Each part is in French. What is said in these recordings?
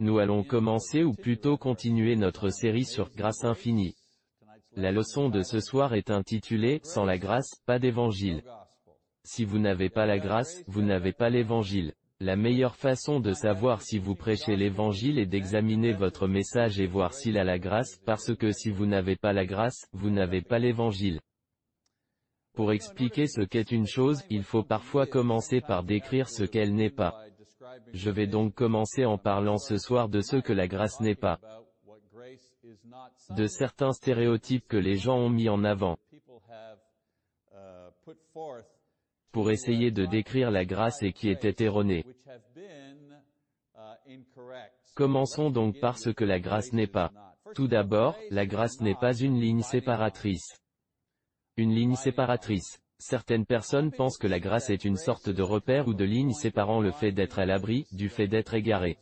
Nous allons commencer ou plutôt continuer notre série sur grâce infinie. La leçon de ce soir est intitulée, Sans la grâce, pas d'évangile. Si vous n'avez pas la grâce, vous n'avez pas l'évangile. La meilleure façon de savoir si vous prêchez l'évangile est d'examiner votre message et voir s'il a la grâce, parce que si vous n'avez pas la grâce, vous n'avez pas l'évangile. Pour expliquer ce qu'est une chose, il faut parfois commencer par décrire ce qu'elle n'est pas. Je vais donc commencer en parlant ce soir de ce que la grâce n'est pas. De certains stéréotypes que les gens ont mis en avant. Pour essayer de décrire la grâce et qui étaient erronés. Commençons donc par ce que la grâce n'est pas. Tout d'abord, la grâce n'est pas une ligne séparatrice. Une ligne séparatrice. Certaines personnes pensent que la grâce est une sorte de repère ou de ligne séparant le fait d'être à l'abri, du fait d'être égaré.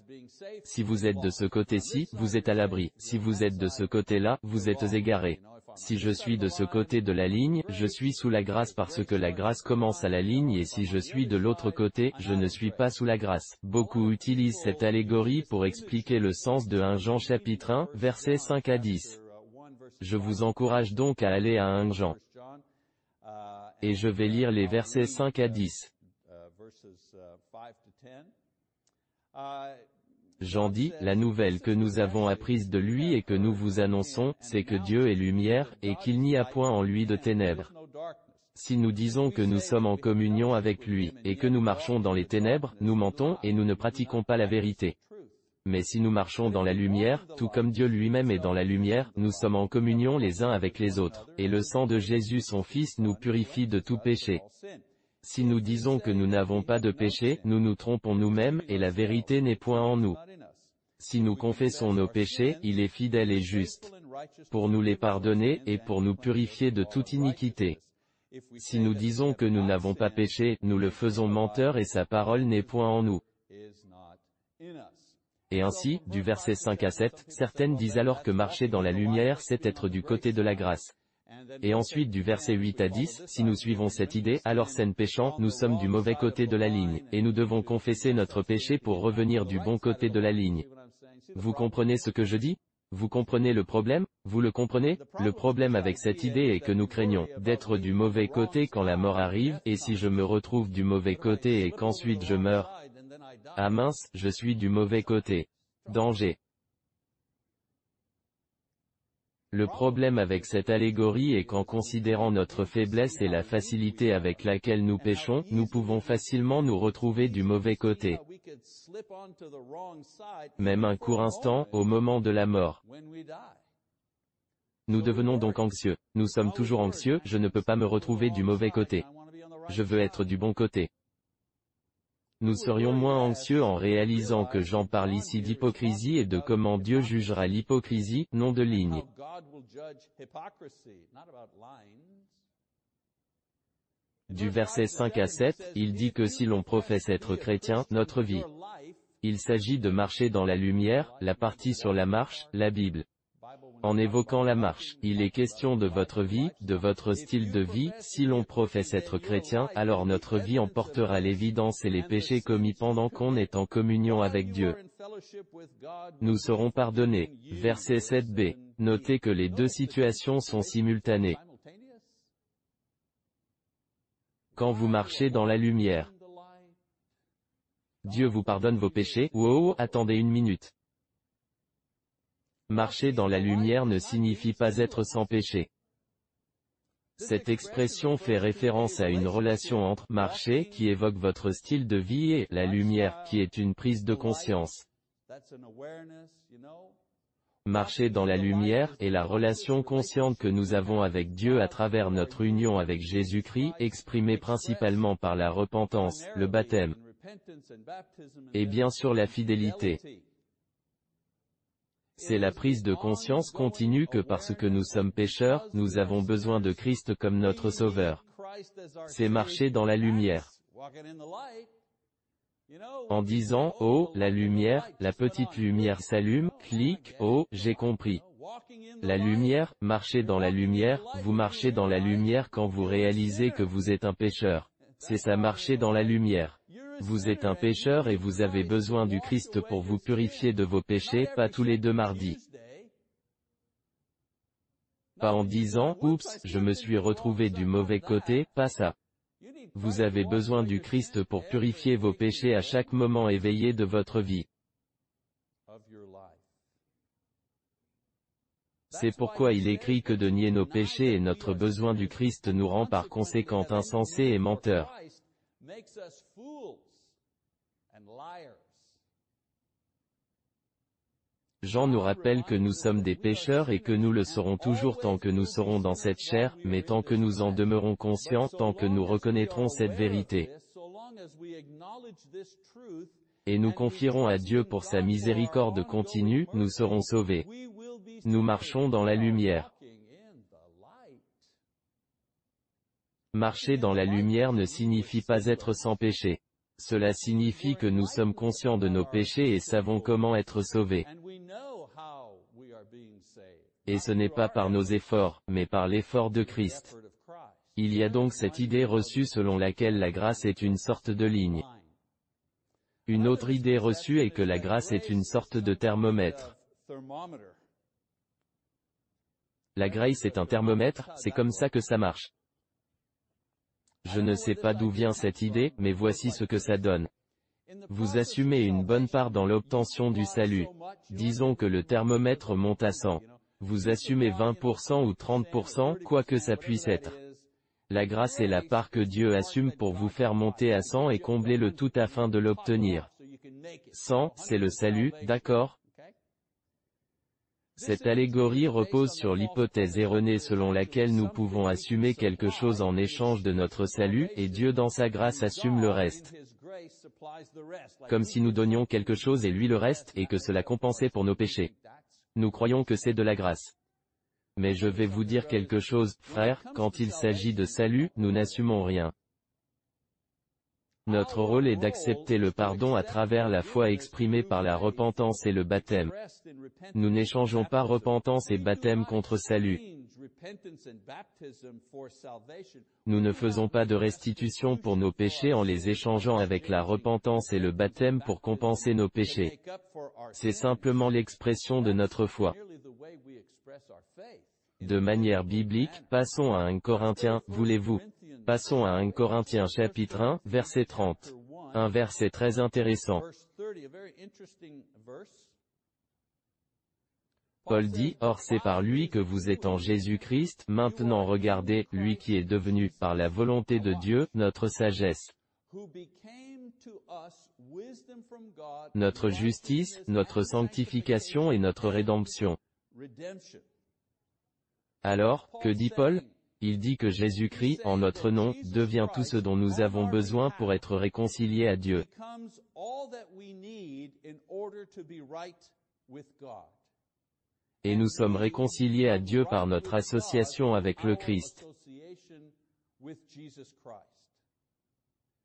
Si vous êtes de ce côté-ci, vous êtes à l'abri. Si vous êtes de ce côté-là, vous êtes égaré. Si je suis de ce côté de la ligne, je suis sous la grâce parce que la grâce commence à la ligne et si je suis de l'autre côté, je ne suis pas sous la grâce. Beaucoup utilisent cette allégorie pour expliquer le sens de 1 Jean chapitre 1, versets 5 à 10. Je vous encourage donc à aller à 1 Jean et je vais lire les versets 5 à 10. Jean dit, la nouvelle que nous avons apprise de lui et que nous vous annonçons, c'est que Dieu est lumière, et qu'il n'y a point en lui de ténèbres. Si nous disons que nous sommes en communion avec lui, et que nous marchons dans les ténèbres, nous mentons, et nous ne pratiquons pas la vérité. Mais si nous marchons dans la lumière, tout comme Dieu lui-même est dans la lumière, nous sommes en communion les uns avec les autres, et le sang de Jésus son Fils nous purifie de tout péché. Si nous disons que nous n'avons pas de péché, nous nous trompons nous-mêmes, et la vérité n'est point en nous. Si nous confessons nos péchés, il est fidèle et juste, pour nous les pardonner, et pour nous purifier de toute iniquité. Si nous disons que nous n'avons pas péché, nous le faisons menteur et sa parole n'est point en nous. Et ainsi, du verset 5 à 7, certaines disent alors que marcher dans la lumière c'est être du côté de la grâce. Et ensuite du verset 8 à 10, si nous suivons cette idée, alors scène péchant, nous sommes du mauvais côté de la ligne, et nous devons confesser notre péché pour revenir du bon côté de la ligne. Vous comprenez ce que je dis? Vous comprenez le problème? Vous le comprenez? Le problème avec cette idée est que nous craignons d'être du mauvais côté quand la mort arrive, et si je me retrouve du mauvais côté et qu'ensuite je meurs, ah mince, je suis du mauvais côté. Danger. Le problème avec cette allégorie est qu'en considérant notre faiblesse et la facilité avec laquelle nous péchons, nous pouvons facilement nous retrouver du mauvais côté. Même un court instant, au moment de la mort. Nous devenons donc anxieux. Nous sommes toujours anxieux, je ne peux pas me retrouver du mauvais côté. Je veux être du bon côté. Nous serions moins anxieux en réalisant que Jean parle ici d'hypocrisie et de comment Dieu jugera l'hypocrisie, non de ligne. Du verset 5 à 7, il dit que si l'on professe être chrétien, notre vie. Il s'agit de marcher dans la lumière, la partie sur la marche, la Bible. En évoquant la marche, il est question de votre vie, de votre style de vie, si l'on professe être chrétien, alors notre vie emportera l'évidence et les péchés commis pendant qu'on est en communion avec Dieu. Nous serons pardonnés. Verset 7b. Notez que les deux situations sont simultanées. Quand vous marchez dans la lumière, Dieu vous pardonne vos péchés, wow, attendez une minute. Marcher dans la lumière ne signifie pas être sans péché. Cette expression fait référence à une relation entre marcher qui évoque votre style de vie et la lumière qui est une prise de conscience. Marcher dans la lumière est la relation consciente que nous avons avec Dieu à travers notre union avec Jésus-Christ, exprimée principalement par la repentance, le baptême, et bien sûr la fidélité. C'est la prise de conscience continue que parce que nous sommes pécheurs, nous avons besoin de Christ comme notre Sauveur. C'est marcher dans la lumière. En disant, oh, la lumière, la petite lumière s'allume, clique, oh, j'ai compris. La lumière, marcher dans la lumière, vous marchez dans la lumière quand vous réalisez que vous êtes un pécheur. C'est ça marcher dans la lumière. Vous êtes un pécheur et vous avez besoin du Christ pour vous purifier de vos péchés, pas tous les deux mardis. Pas en disant, oups, je me suis retrouvé du mauvais côté, pas ça. Vous avez besoin du Christ pour purifier vos péchés à chaque moment éveillé de votre vie. C'est pourquoi il écrit que de nier nos péchés et notre besoin du Christ nous rend par conséquent insensés et menteurs. Jean nous rappelle que nous sommes des pécheurs et que nous le serons toujours tant que nous serons dans cette chair, mais tant que nous en demeurons conscients, tant que nous reconnaîtrons cette vérité. Et nous confierons à Dieu pour sa miséricorde continue, nous serons sauvés. Nous marchons dans la lumière. Marcher dans la lumière ne signifie pas être sans péché. Cela signifie que nous sommes conscients de nos péchés et savons comment être sauvés. Et ce n'est pas par nos efforts, mais par l'effort de Christ. Il y a donc cette idée reçue selon laquelle la grâce est une sorte de ligne. Une autre idée reçue est que la grâce est une sorte de thermomètre. La grâce est un thermomètre, c'est comme ça que ça marche. Je ne sais pas d'où vient cette idée, mais voici ce que ça donne. Vous assumez une bonne part dans l'obtention du salut. Disons que le thermomètre monte à 100. Vous assumez 20% ou 30%, quoi que ça puisse être. La grâce est la part que Dieu assume pour vous faire monter à 100 et combler le tout afin de l'obtenir. 100, c'est le salut, d'accord? Cette allégorie repose sur l'hypothèse erronée selon laquelle nous pouvons assumer quelque chose en échange de notre salut, et Dieu dans sa grâce assume le reste. Comme si nous donnions quelque chose et lui le reste, et que cela compensait pour nos péchés. Nous croyons que c'est de la grâce. Mais je vais vous dire quelque chose, frère, quand il s'agit de salut, nous n'assumons rien. Notre rôle est d'accepter le pardon à travers la foi exprimée par la repentance et le baptême. Nous n'échangeons pas repentance et baptême contre salut. Nous ne faisons pas de restitution pour nos péchés en les échangeant avec la repentance et le baptême pour compenser nos péchés. C'est simplement l'expression de notre foi. De manière biblique, passons à 1 Corinthiens, voulez-vous? Passons à 1 Corinthiens chapitre 1, verset 30. Un verset très intéressant. Paul dit, Or c'est par lui que vous êtes en Jésus-Christ, maintenant regardez, lui qui est devenu, par la volonté de Dieu, notre sagesse. Notre justice, notre sanctification et notre rédemption. Alors, que dit Paul? Il dit que Jésus-Christ, en notre nom, devient tout ce dont nous avons besoin pour être réconciliés à Dieu. Et nous sommes réconciliés à Dieu par notre association avec le Christ.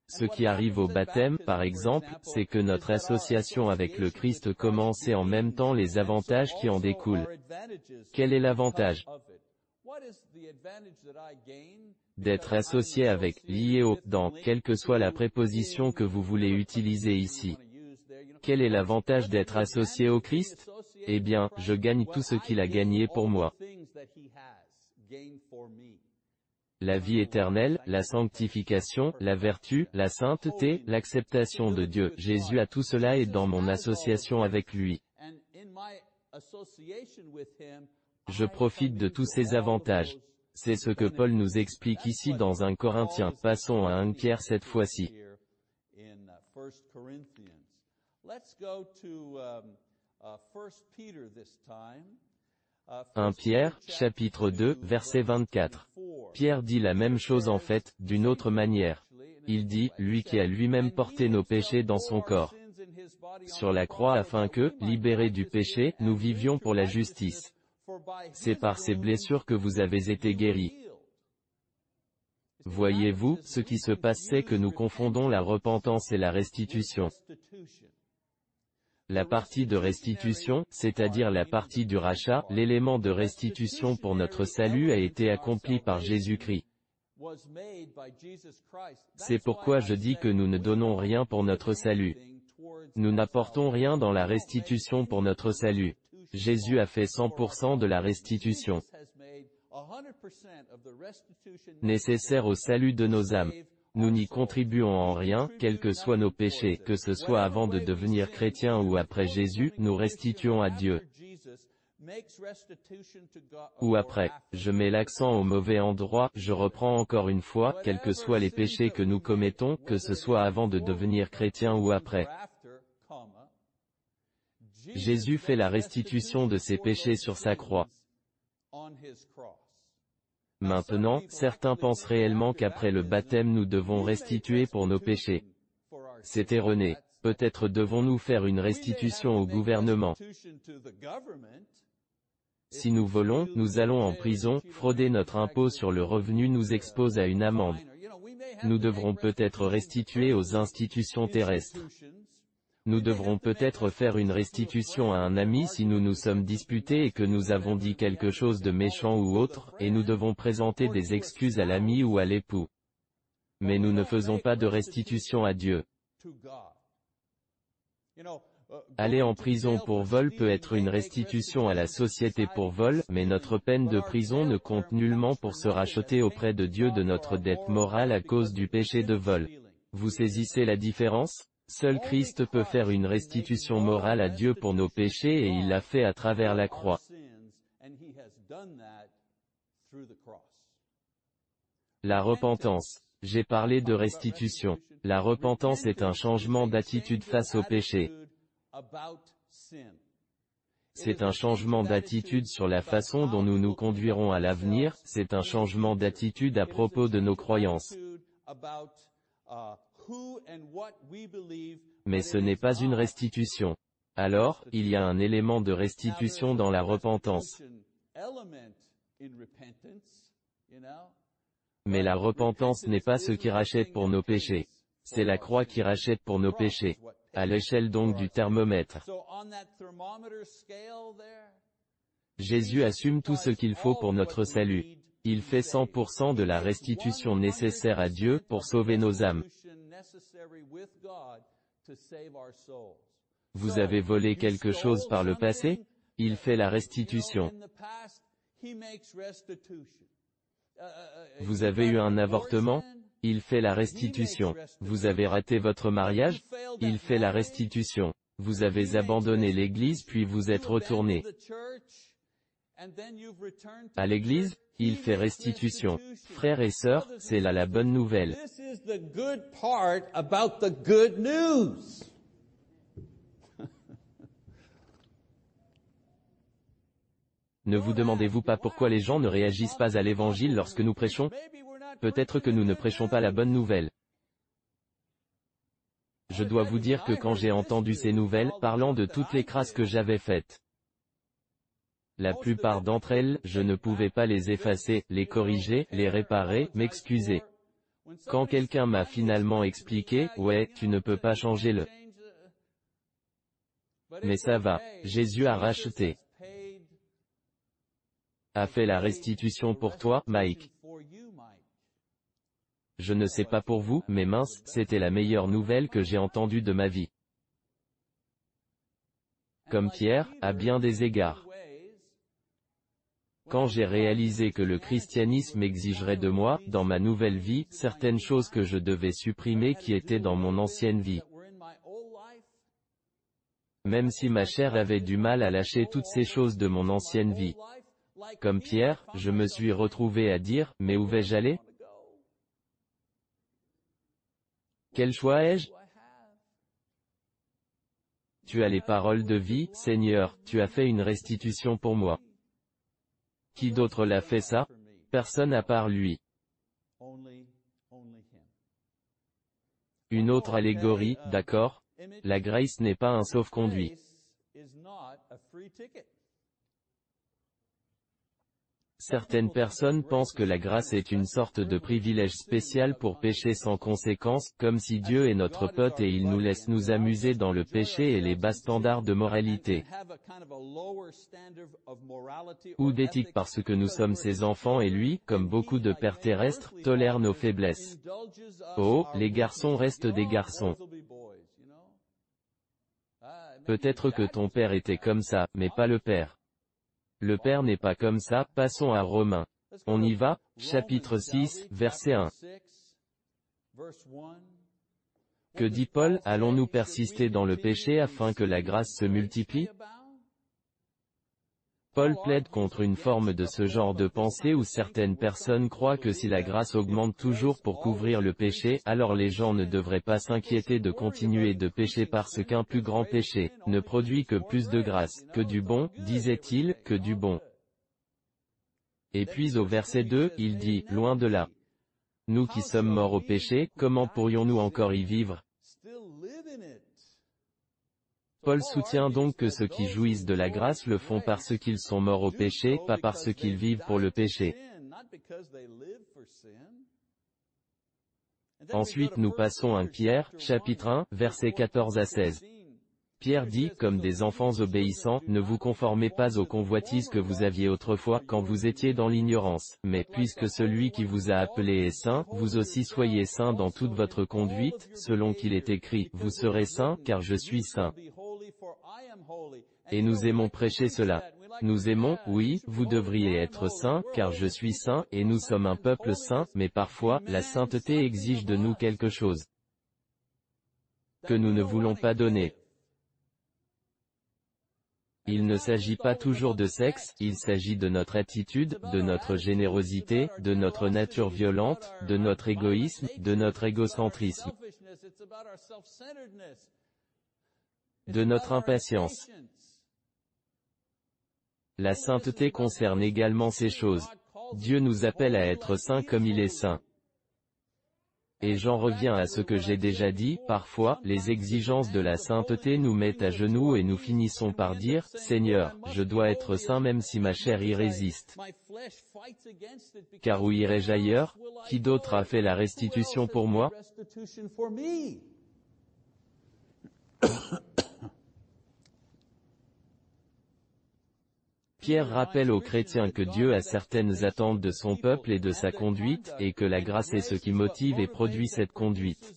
Ce qui arrive au baptême, par exemple, c'est que notre association avec le Christ commence et en même temps les avantages qui en découlent. Quel est l'avantage? D'être associé avec, lié au, dans, quelle que soit la préposition que vous voulez utiliser ici. Quel est l'avantage d'être associé au Christ? Eh bien, je gagne tout ce qu'il a gagné pour moi. La vie éternelle, la sanctification, la vertu, la sainteté, l'acceptation de Dieu. Jésus a tout cela et dans mon association avec lui. Je profite de tous ces avantages. C'est ce que Paul nous explique ici dans un Corinthien. Passons à un Pierre cette fois-ci. 1 Pierre, chapitre 2, verset 24. Pierre dit la même chose en fait, d'une autre manière. Il dit, lui qui a lui-même porté nos péchés dans son corps sur la croix afin que, libérés du péché, nous vivions pour la justice. C'est par ces blessures que vous avez été guéris. Voyez-vous, ce qui se passe c'est que nous confondons la repentance et la restitution. La partie de restitution, c'est-à-dire la partie du rachat, l'élément de restitution pour notre salut a été accompli par Jésus-Christ. C'est pourquoi je dis que nous ne donnons rien pour notre salut. Nous n'apportons rien dans la restitution pour notre salut. Jésus a fait 100% de la restitution nécessaire au salut de nos âmes. Nous n'y contribuons en rien, quels que soient nos péchés, que ce soit avant de devenir chrétien ou après Jésus, nous restituons à Dieu. Ou après, je mets l'accent au mauvais endroit, je reprends encore une fois, quels que soient les péchés que nous commettons, que ce soit avant de devenir chrétien ou après. Jésus fait la restitution de ses péchés sur sa croix. Maintenant, certains pensent réellement qu'après le baptême nous devons restituer pour nos péchés. C'est erroné. Peut-être devons-nous faire une restitution au gouvernement. Si nous volons, nous allons en prison, frauder notre impôt sur le revenu nous expose à une amende. Nous devrons peut-être restituer aux institutions terrestres. Nous devrons peut-être faire une restitution à un ami si nous nous sommes disputés et que nous avons dit quelque chose de méchant ou autre, et nous devons présenter des excuses à l'ami ou à l'époux. Mais nous ne faisons pas de restitution à Dieu. Aller en prison pour vol peut être une restitution à la société pour vol, mais notre peine de prison ne compte nullement pour se racheter auprès de Dieu de notre dette morale à cause du péché de vol. Vous saisissez la différence? Seul Christ peut faire une restitution morale à Dieu pour nos péchés et il l'a fait à travers la croix. La repentance. J'ai parlé de restitution. La repentance est un changement d'attitude face au péché. C'est un changement d'attitude sur la façon dont nous nous conduirons à l'avenir, c'est un changement d'attitude à propos de nos croyances. Mais ce n'est pas une restitution. Alors, il y a un élément de restitution dans la repentance. Mais la repentance n'est pas ce qui rachète pour nos péchés. C'est la croix qui rachète pour nos péchés. À l'échelle donc du thermomètre. Jésus assume tout ce qu'il faut pour notre salut. Il fait 100% de la restitution nécessaire à Dieu pour sauver nos âmes. Vous avez volé quelque chose par le passé Il fait la restitution. Vous avez eu un avortement Il fait la restitution. Vous avez raté votre mariage Il fait la restitution. Vous avez abandonné l'église puis vous êtes retourné à l'église, il fait restitution. Frères et sœurs, c'est là la bonne nouvelle. Ne vous demandez-vous pas pourquoi les gens ne réagissent pas à l'évangile lorsque nous prêchons? Peut-être que nous ne prêchons pas la bonne nouvelle. Je dois vous dire que quand j'ai entendu ces nouvelles, parlant de toutes les crasses que j'avais faites, la plupart d'entre elles, je ne pouvais pas les effacer, les corriger, les réparer, m'excuser. Quand quelqu'un m'a finalement expliqué, ouais, tu ne peux pas changer le. Mais ça va. Jésus a racheté. A fait la restitution pour toi, Mike. Je ne sais pas pour vous, mais mince, c'était la meilleure nouvelle que j'ai entendue de ma vie. Comme Pierre, à bien des égards. Quand j'ai réalisé que le christianisme exigerait de moi, dans ma nouvelle vie, certaines choses que je devais supprimer qui étaient dans mon ancienne vie. Même si ma chair avait du mal à lâcher toutes ces choses de mon ancienne vie. Comme Pierre, je me suis retrouvé à dire, mais où vais-je aller? Quel choix ai-je? Tu as les paroles de vie, Seigneur, tu as fait une restitution pour moi. Qui d'autre l'a fait ça? Personne à part lui. Une autre allégorie, d'accord? La grace n'est pas un sauf-conduit. Certaines personnes pensent que la grâce est une sorte de privilège spécial pour pécher sans conséquence, comme si Dieu est notre pote et il nous laisse nous amuser dans le péché et les bas standards de moralité. Ou d'éthique parce que nous sommes ses enfants et lui, comme beaucoup de pères terrestres, tolère nos faiblesses. Oh, les garçons restent des garçons. Peut-être que ton père était comme ça, mais pas le père. Le Père n'est pas comme ça, passons à Romains. On y va, chapitre 6, verset 1. Que dit Paul, allons-nous persister dans le péché afin que la grâce se multiplie? Paul plaide contre une forme de ce genre de pensée où certaines personnes croient que si la grâce augmente toujours pour couvrir le péché, alors les gens ne devraient pas s'inquiéter de continuer de pécher parce qu'un plus grand péché ne produit que plus de grâce, que du bon, disait-il, que du bon. Et puis au verset 2, il dit, loin de là. Nous qui sommes morts au péché, comment pourrions-nous encore y vivre? Paul soutient donc que ceux qui jouissent de la grâce le font parce qu'ils sont morts au péché, pas parce qu'ils vivent pour le péché. Ensuite nous passons à Pierre, chapitre 1, versets 14 à 16. Pierre dit, comme des enfants obéissants, ne vous conformez pas aux convoitises que vous aviez autrefois, quand vous étiez dans l'ignorance, mais puisque celui qui vous a appelé est saint, vous aussi soyez saints dans toute votre conduite, selon qu'il est écrit, vous serez saints, car je suis saint. Et nous aimons prêcher cela. Nous aimons, oui, vous devriez être saints, car je suis saint, et nous sommes un peuple saint, mais parfois, la sainteté exige de nous quelque chose que nous ne voulons pas donner. Il ne s'agit pas toujours de sexe, il s'agit de notre attitude, de notre générosité, de notre nature violente, de notre égoïsme, de notre égocentrisme de notre impatience. La sainteté concerne également ces choses. Dieu nous appelle à être saints comme il est saint. Et j'en reviens à ce que j'ai déjà dit, parfois, les exigences de la sainteté nous mettent à genoux et nous finissons par dire, Seigneur, je dois être saint même si ma chair y résiste. Car où irai-je ailleurs? Qui d'autre a fait la restitution pour moi? Pierre rappelle aux chrétiens que Dieu a certaines attentes de son peuple et de sa conduite, et que la grâce est ce qui motive et produit cette conduite.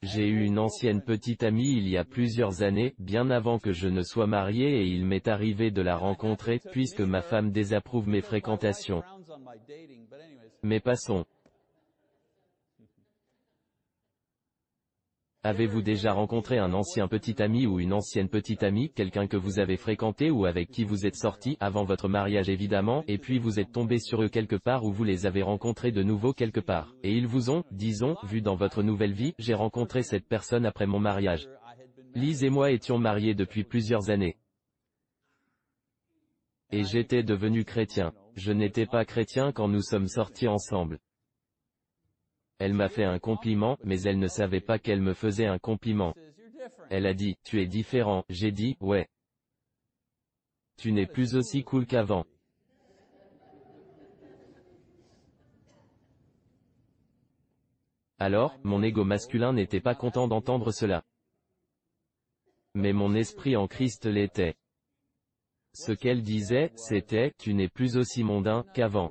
J'ai eu une ancienne petite amie il y a plusieurs années, bien avant que je ne sois marié et il m'est arrivé de la rencontrer, puisque ma femme désapprouve mes fréquentations. Mais passons. Avez-vous déjà rencontré un ancien petit ami ou une ancienne petite amie, quelqu'un que vous avez fréquenté ou avec qui vous êtes sorti, avant votre mariage évidemment, et puis vous êtes tombé sur eux quelque part ou vous les avez rencontrés de nouveau quelque part, et ils vous ont, disons, vu dans votre nouvelle vie, j'ai rencontré cette personne après mon mariage. Lise et moi étions mariés depuis plusieurs années. Et j'étais devenu chrétien. Je n'étais pas chrétien quand nous sommes sortis ensemble. Elle m'a fait un compliment, mais elle ne savait pas qu'elle me faisait un compliment. Elle a dit, tu es différent, j'ai dit, ouais. Tu n'es plus aussi cool qu'avant. Alors, mon ego masculin n'était pas content d'entendre cela. Mais mon esprit en Christ l'était. Ce qu'elle disait, c'était, tu n'es plus aussi mondain qu'avant.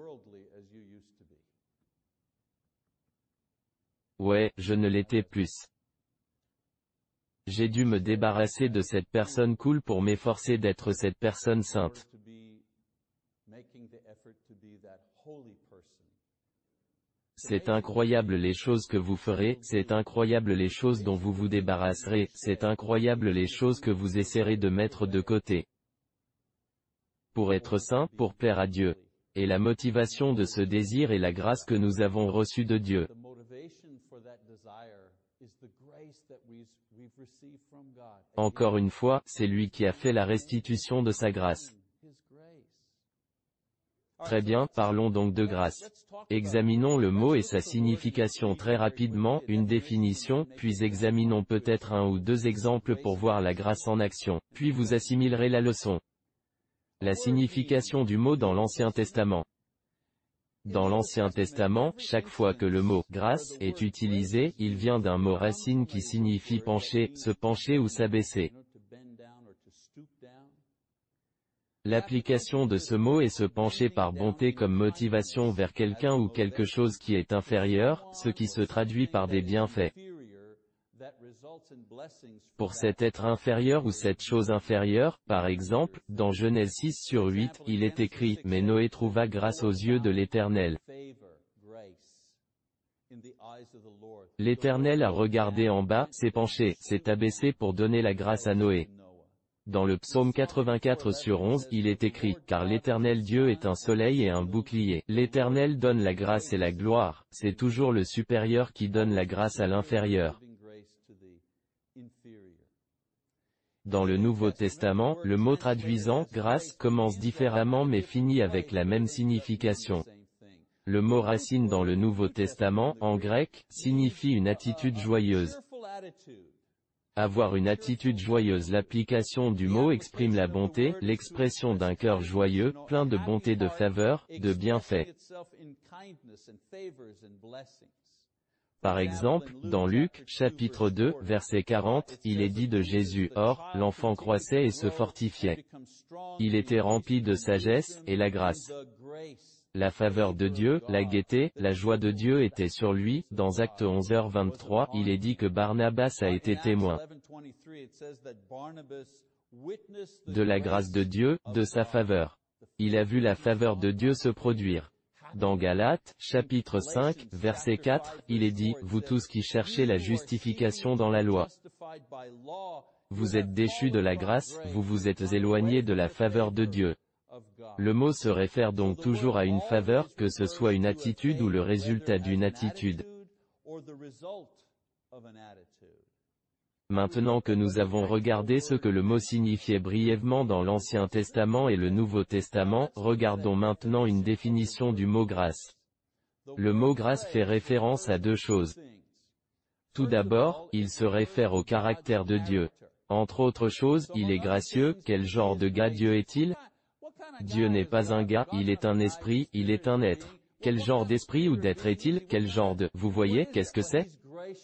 Ouais, je ne l'étais plus. J'ai dû me débarrasser de cette personne cool pour m'efforcer d'être cette personne sainte. C'est incroyable les choses que vous ferez, c'est incroyable les choses dont vous vous débarrasserez, c'est incroyable les choses que vous essaierez de mettre de côté. Pour être saint, pour plaire à Dieu. Et la motivation de ce désir est la grâce que nous avons reçue de Dieu. Encore une fois, c'est lui qui a fait la restitution de sa grâce. Très bien, parlons donc de grâce. Examinons le mot et sa signification très rapidement, une définition, puis examinons peut-être un ou deux exemples pour voir la grâce en action, puis vous assimilerez la leçon. La signification du mot dans l'Ancien Testament. Dans l'Ancien Testament, chaque fois que le mot « grâce » est utilisé, il vient d'un mot racine qui signifie pencher, se pencher ou s'abaisser. L'application de ce mot est se pencher par bonté comme motivation vers quelqu'un ou quelque chose qui est inférieur, ce qui se traduit par des bienfaits. Pour cet être inférieur ou cette chose inférieure, par exemple, dans Genèse 6 sur 8, il est écrit, « Mais Noé trouva grâce aux yeux de l'Éternel. » L'Éternel a regardé en bas, s'est penché, s'est abaissé pour donner la grâce à Noé. Dans le psaume 84 sur 11, il est écrit, « Car l'Éternel Dieu est un soleil et un bouclier. L'Éternel donne la grâce et la gloire, c'est toujours le supérieur qui donne la grâce à l'inférieur. » Dans le Nouveau Testament, le mot traduisant « grâce » commence différemment mais finit avec la même signification. Le mot racine dans le Nouveau Testament, en grec, signifie une attitude joyeuse. Avoir une attitude joyeuse L'application du mot exprime la bonté, l'expression d'un cœur joyeux, plein de bonté de faveur, de bienfaits. Par exemple, dans Luc, chapitre 2, verset 40, il est dit de Jésus, Or, l'enfant croissait et se fortifiait. Il était rempli de sagesse, et la grâce. La faveur de Dieu, la gaieté, la joie de Dieu était sur lui. Dans Acte 11h23, il est dit que Barnabas a été témoin de la grâce de Dieu, de sa faveur. Il a vu la faveur de Dieu se produire. Dans Galates, chapitre 5, verset 4, il est dit, Vous tous qui cherchez la justification dans la loi, vous êtes déchus de la grâce, vous vous êtes éloignés de la faveur de Dieu. Le mot se réfère donc toujours à une faveur, que ce soit une attitude ou le résultat d'une attitude. Maintenant que nous avons regardé ce que le mot signifiait brièvement dans l'Ancien Testament et le Nouveau Testament, regardons maintenant une définition du mot grâce. Le mot grâce fait référence à deux choses. Tout d'abord, il se réfère au caractère de Dieu. Entre autres choses, il est gracieux, quel genre de gars Dieu est-il? Dieu n'est pas un gars, il est un esprit, il est un être. Quel genre d'esprit ou d'être est-il? Quel genre de... Vous voyez, qu'est-ce que c'est?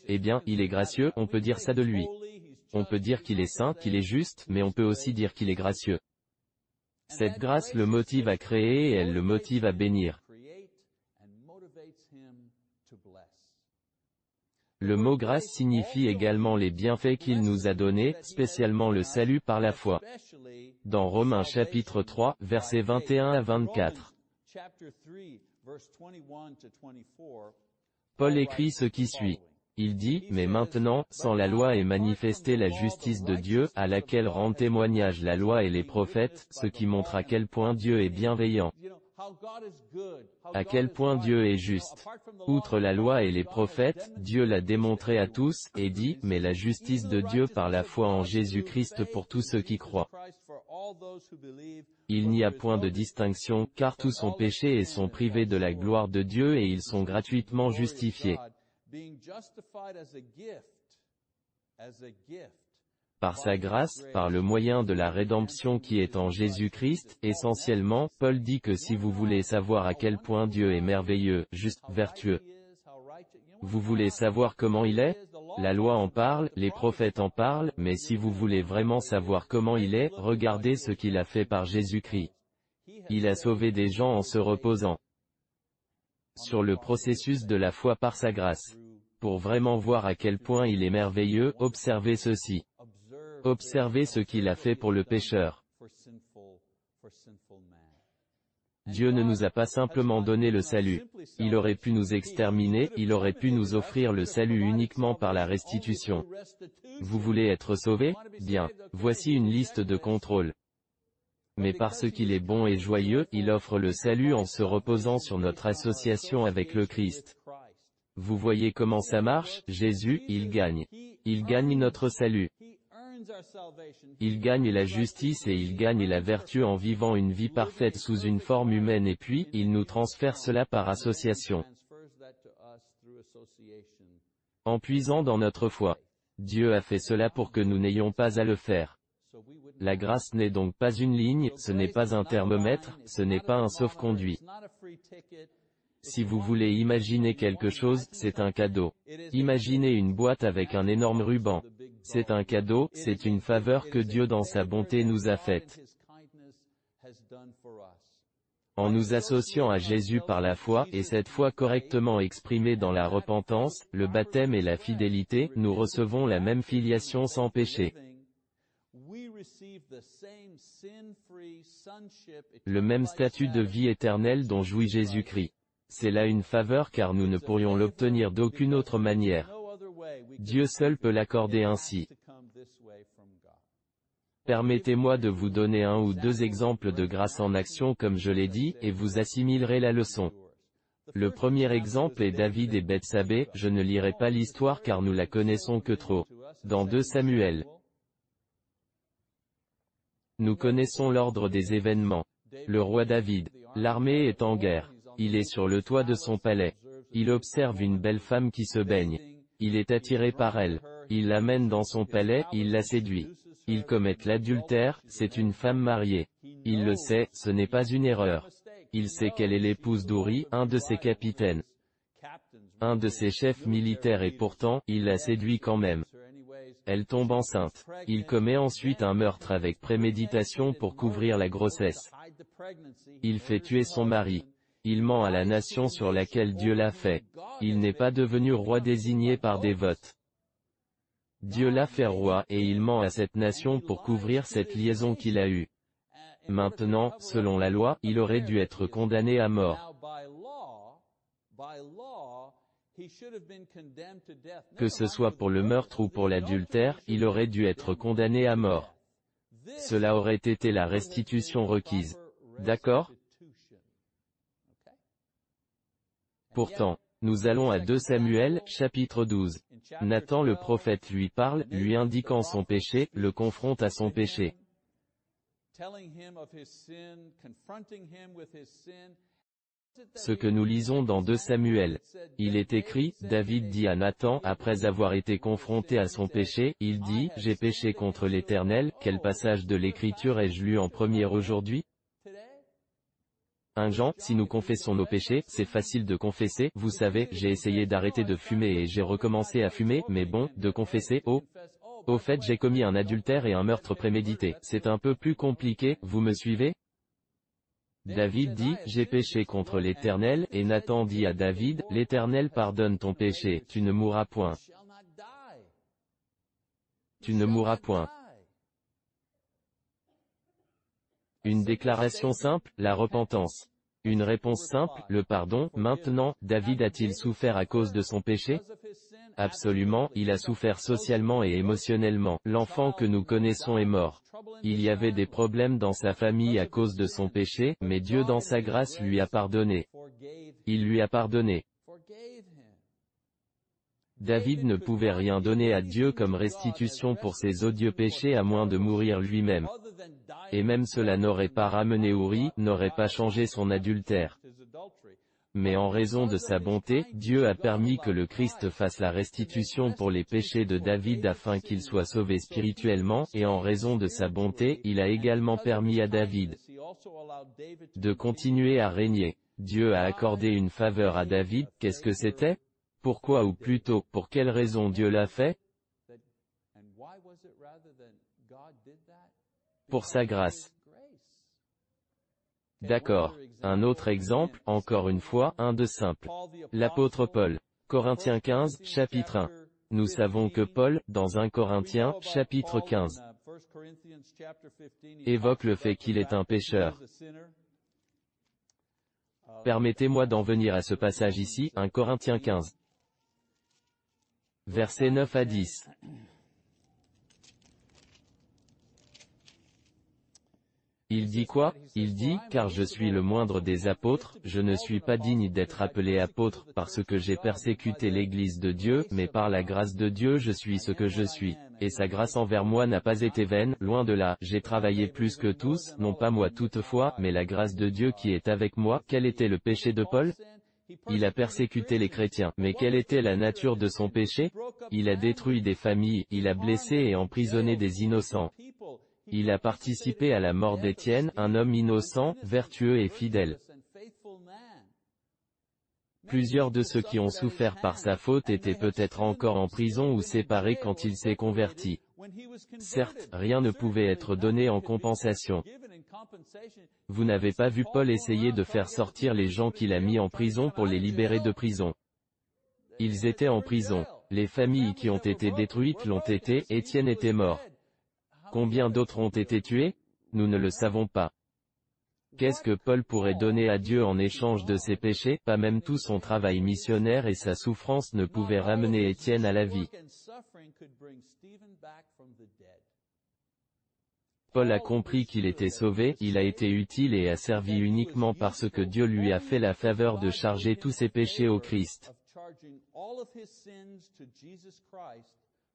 Eh bien, il est gracieux, on peut dire ça de lui. On peut dire qu'il est saint, qu'il est juste, mais on peut aussi dire qu'il est gracieux. Cette grâce le motive à créer et elle le motive à bénir. Le mot grâce signifie également les bienfaits qu'il nous a donnés, spécialement le salut par la foi. Dans Romains chapitre 3, versets 21 à 24. Paul écrit ce qui suit. Il dit, mais maintenant, sans la loi est manifestée la justice de Dieu, à laquelle rendent témoignage la loi et les prophètes, ce qui montre à quel point Dieu est bienveillant. À quel point Dieu est juste. Outre la loi et les prophètes, Dieu l'a démontré à tous, et dit, mais la justice de Dieu par la foi en Jésus-Christ pour tous ceux qui croient. Il n'y a point de distinction, car tous sont péchés et sont privés de la gloire de Dieu et ils sont gratuitement justifiés par sa grâce, par le moyen de la rédemption qui est en Jésus-Christ, essentiellement, Paul dit que si vous voulez savoir à quel point Dieu est merveilleux, juste, vertueux, vous voulez savoir comment il est? La loi en parle, les prophètes en parlent, mais si vous voulez vraiment savoir comment il est, regardez ce qu'il a fait par Jésus-Christ. Il a sauvé des gens en se reposant sur le processus de la foi par sa grâce. Pour vraiment voir à quel point il est merveilleux, observez ceci. Observez ce qu'il a fait pour le pécheur. Dieu ne nous a pas simplement donné le salut. Il aurait pu nous exterminer, il aurait pu nous offrir le salut uniquement par la restitution. Vous voulez être sauvé Bien. Voici une liste de contrôles mais parce qu'il est bon et joyeux, il offre le salut en se reposant sur notre association avec le Christ. Vous voyez comment ça marche, Jésus, il gagne. Il gagne notre salut. Il gagne la justice et il gagne la vertu en vivant une vie parfaite sous une forme humaine et puis, il nous transfère cela par association. En puisant dans notre foi. Dieu a fait cela pour que nous n'ayons pas à le faire. La grâce n'est donc pas une ligne, ce n'est pas un thermomètre, ce n'est pas un sauf-conduit. Si vous voulez imaginer quelque chose, c'est un cadeau. Imaginez une boîte avec un énorme ruban. C'est un cadeau, c'est une faveur que Dieu dans sa bonté nous a faite. En nous associant à Jésus par la foi, et cette foi correctement exprimée dans la repentance, le baptême et la fidélité, nous recevons la même filiation sans péché. Le même statut de vie éternelle dont jouit Jésus-Christ. C'est là une faveur car nous ne pourrions l'obtenir d'aucune autre manière. Dieu seul peut l'accorder ainsi. Permettez-moi de vous donner un ou deux exemples de grâce en action comme je l'ai dit, et vous assimilerez la leçon. Le premier exemple est David et Bethsabée, je ne lirai pas l'histoire car nous la connaissons que trop. Dans 2 Samuel. Nous connaissons l'ordre des événements. Le roi David. L'armée est en guerre. Il est sur le toit de son palais. Il observe une belle femme qui se baigne. Il est attiré par elle. Il l'amène dans son palais, il la séduit. Ils commettent l'adultère, c'est une femme mariée. Il le sait, ce n'est pas une erreur. Il sait qu'elle est l'épouse d'Ouri, un de ses capitaines. Un de ses chefs militaires et pourtant, il la séduit quand même. Elle tombe enceinte. Il commet ensuite un meurtre avec préméditation pour couvrir la grossesse. Il fait tuer son mari. Il ment à la nation sur laquelle Dieu l'a fait. Il n'est pas devenu roi désigné par des votes. Dieu l'a fait roi, et il ment à cette nation pour couvrir cette liaison qu'il a eue. Maintenant, selon la loi, il aurait dû être condamné à mort. Que ce soit pour le meurtre ou pour l'adultère, il aurait dû être condamné à mort. Cela aurait été la restitution requise. D'accord Pourtant, nous allons à 2 Samuel, chapitre 12. Nathan le prophète lui parle, lui indiquant son péché, le confronte à son péché. Ce que nous lisons dans 2 Samuel. Il est écrit, David dit à Nathan, après avoir été confronté à son péché, il dit, J'ai péché contre l'Éternel, quel passage de l'Écriture ai-je lu en premier aujourd'hui? 1 Jean, si nous confessons nos péchés, c'est facile de confesser, vous savez, j'ai essayé d'arrêter de fumer et j'ai recommencé à fumer, mais bon, de confesser, oh. Au fait j'ai commis un adultère et un meurtre prémédité, c'est un peu plus compliqué, vous me suivez? David dit, j'ai péché contre l'Éternel, et Nathan dit à David, l'Éternel pardonne ton péché, tu ne mourras point. Tu ne mourras point. Une déclaration simple, la repentance. Une réponse simple, le pardon. Maintenant, David a-t-il souffert à cause de son péché? Absolument, il a souffert socialement et émotionnellement. L'enfant que nous connaissons est mort. Il y avait des problèmes dans sa famille à cause de son péché, mais Dieu dans sa grâce lui a pardonné. Il lui a pardonné. David ne pouvait rien donner à Dieu comme restitution pour ses odieux péchés à moins de mourir lui-même. Et même cela n'aurait pas ramené Uri, n'aurait pas changé son adultère. Mais en raison de sa bonté, Dieu a permis que le Christ fasse la restitution pour les péchés de David afin qu'il soit sauvé spirituellement, et en raison de sa bonté, il a également permis à David de continuer à régner. Dieu a accordé une faveur à David, qu'est-ce que c'était? Pourquoi ou plutôt, pour quelle raison Dieu l'a fait? Pour sa grâce. D'accord. Un autre exemple, encore une fois, un de simple. L'apôtre Paul. Corinthiens 15, chapitre 1. Nous savons que Paul, dans 1 Corinthiens, chapitre 15, évoque le fait qu'il est un pécheur. Permettez-moi d'en venir à ce passage ici, 1 Corinthiens 15. Versets 9 à 10. Il dit quoi? Il dit, car je suis le moindre des apôtres, je ne suis pas digne d'être appelé apôtre, parce que j'ai persécuté l'Église de Dieu, mais par la grâce de Dieu je suis ce que je suis. Et sa grâce envers moi n'a pas été vaine, loin de là, j'ai travaillé plus que tous, non pas moi toutefois, mais la grâce de Dieu qui est avec moi. Quel était le péché de Paul? Il a persécuté les chrétiens. Mais quelle était la nature de son péché? Il a détruit des familles, il a blessé et emprisonné des innocents. Il a participé à la mort d'Étienne, un homme innocent, vertueux et fidèle. Plusieurs de ceux qui ont souffert par sa faute étaient peut-être encore en prison ou séparés quand il s'est converti. Certes, rien ne pouvait être donné en compensation. Vous n'avez pas vu Paul essayer de faire sortir les gens qu'il a mis en prison pour les libérer de prison. Ils étaient en prison. Les familles qui ont été détruites l'ont été, Étienne était mort. Combien d'autres ont été tués? Nous ne le savons pas. Qu'est-ce que Paul pourrait donner à Dieu en échange de ses péchés? Pas même tout son travail missionnaire et sa souffrance ne pouvaient ramener Étienne à la vie. Paul a compris qu'il était sauvé, il a été utile et a servi uniquement parce que Dieu lui a fait la faveur de charger tous ses péchés au Christ.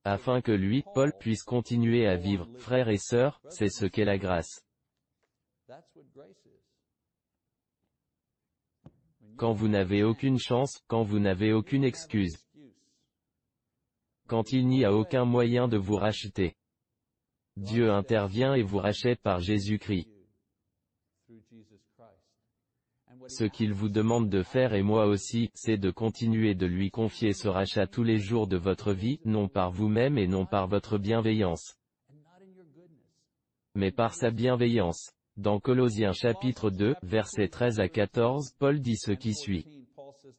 Afin que lui, Paul, puisse continuer à vivre, frères et sœurs, c'est ce qu'est la grâce. Quand vous n'avez aucune chance, quand vous n'avez aucune excuse. Quand il n'y a aucun moyen de vous racheter. Dieu intervient et vous rachète par Jésus-Christ. Ce qu'il vous demande de faire et moi aussi, c'est de continuer de lui confier ce rachat tous les jours de votre vie, non par vous-même et non par votre bienveillance, mais par sa bienveillance. Dans Colossiens chapitre 2, versets 13 à 14, Paul dit ce qui suit.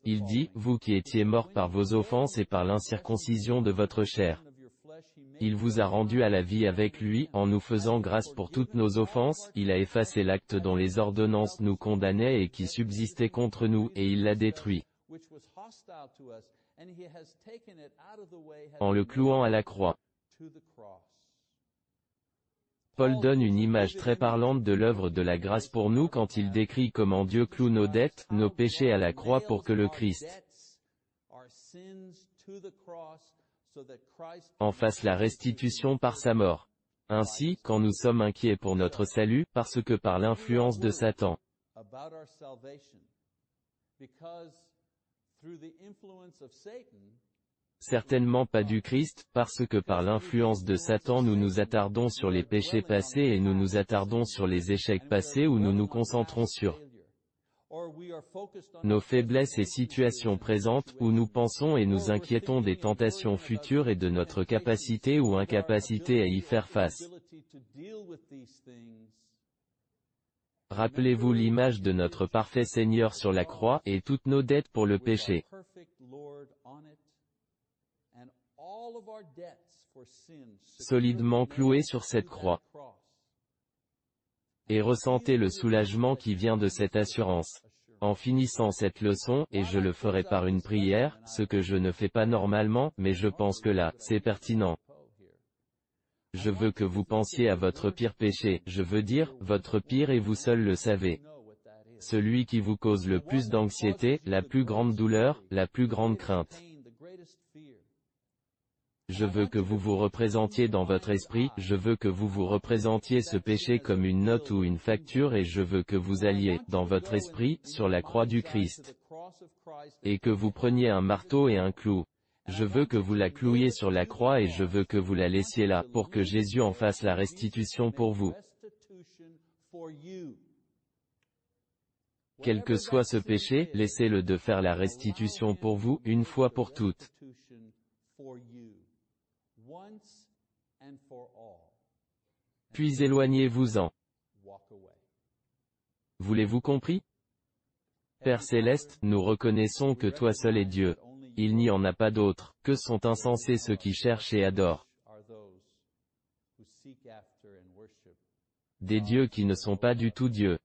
Il dit, vous qui étiez morts par vos offenses et par l'incirconcision de votre chair. Il vous a rendu à la vie avec lui, en nous faisant grâce pour toutes nos offenses, il a effacé l'acte dont les ordonnances nous condamnaient et qui subsistait contre nous, et il l'a détruit. En le clouant à la croix. Paul donne une image très parlante de l'œuvre de la grâce pour nous quand il décrit comment Dieu cloue nos dettes, nos péchés à la croix pour que le Christ en fasse la restitution par sa mort. Ainsi, quand nous sommes inquiets pour notre salut, parce que par l'influence de Satan, certainement pas du Christ, parce que par l'influence de Satan nous nous attardons sur les péchés passés et nous nous attardons sur les échecs passés ou nous nous concentrons sur nos faiblesses et situations présentes, où nous pensons et nous inquiétons des tentations futures et de notre capacité ou incapacité à y faire face. Rappelez-vous l'image de notre parfait Seigneur sur la croix, et toutes nos dettes pour le péché. Solidement clouées sur cette croix. Et ressentez le soulagement qui vient de cette assurance. En finissant cette leçon, et je le ferai par une prière, ce que je ne fais pas normalement, mais je pense que là, c'est pertinent. Je veux que vous pensiez à votre pire péché, je veux dire, votre pire et vous seul le savez. Celui qui vous cause le plus d'anxiété, la plus grande douleur, la plus grande crainte. Je veux que vous vous représentiez dans votre esprit, je veux que vous vous représentiez ce péché comme une note ou une facture et je veux que vous alliez, dans votre esprit, sur la croix du Christ. Et que vous preniez un marteau et un clou. Je veux que vous la clouiez sur la croix et je veux que vous la laissiez là, pour que Jésus en fasse la restitution pour vous. Quel que soit ce péché, laissez-le de faire la restitution pour vous, une fois pour toutes. Puis éloignez-vous-en. Voulez-vous compris? Père céleste, nous reconnaissons que toi seul es Dieu. Il n'y en a pas d'autre, que sont insensés ceux qui cherchent et adorent. Des dieux qui ne sont pas du tout Dieu.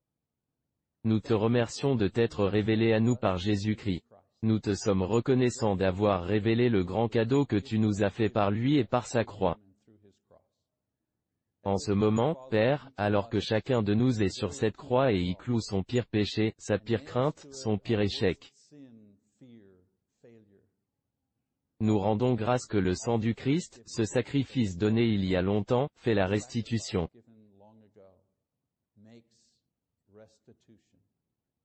Nous te remercions de t'être révélé à nous par Jésus-Christ. Nous te sommes reconnaissants d'avoir révélé le grand cadeau que tu nous as fait par lui et par sa croix. En ce moment, Père, alors que chacun de nous est sur cette croix et y cloue son pire péché, sa pire crainte, son pire échec. Nous rendons grâce que le sang du Christ, ce sacrifice donné il y a longtemps, fait la restitution.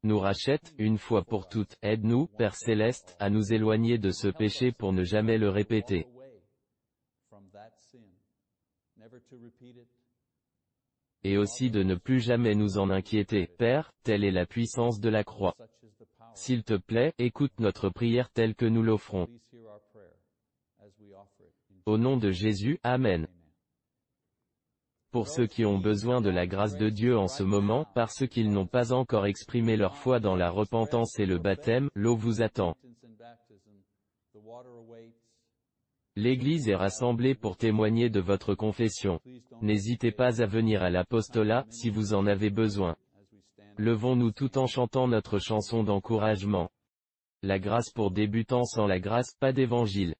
nous rachète, une fois pour toutes, aide-nous, Père Céleste, à nous éloigner de ce péché pour ne jamais le répéter. Et aussi de ne plus jamais nous en inquiéter. Père, telle est la puissance de la croix. S'il te plaît, écoute notre prière telle que nous l'offrons. Au nom de Jésus, Amen. Pour ceux qui ont besoin de la grâce de Dieu en ce moment, parce qu'ils n'ont pas encore exprimé leur foi dans la repentance et le baptême, l'eau vous attend. L'Église est rassemblée pour témoigner de votre confession. N'hésitez pas à venir à l'apostolat, si vous en avez besoin. Levons-nous tout en chantant notre chanson d'encouragement. La grâce pour débutants sans la grâce, pas d'évangile.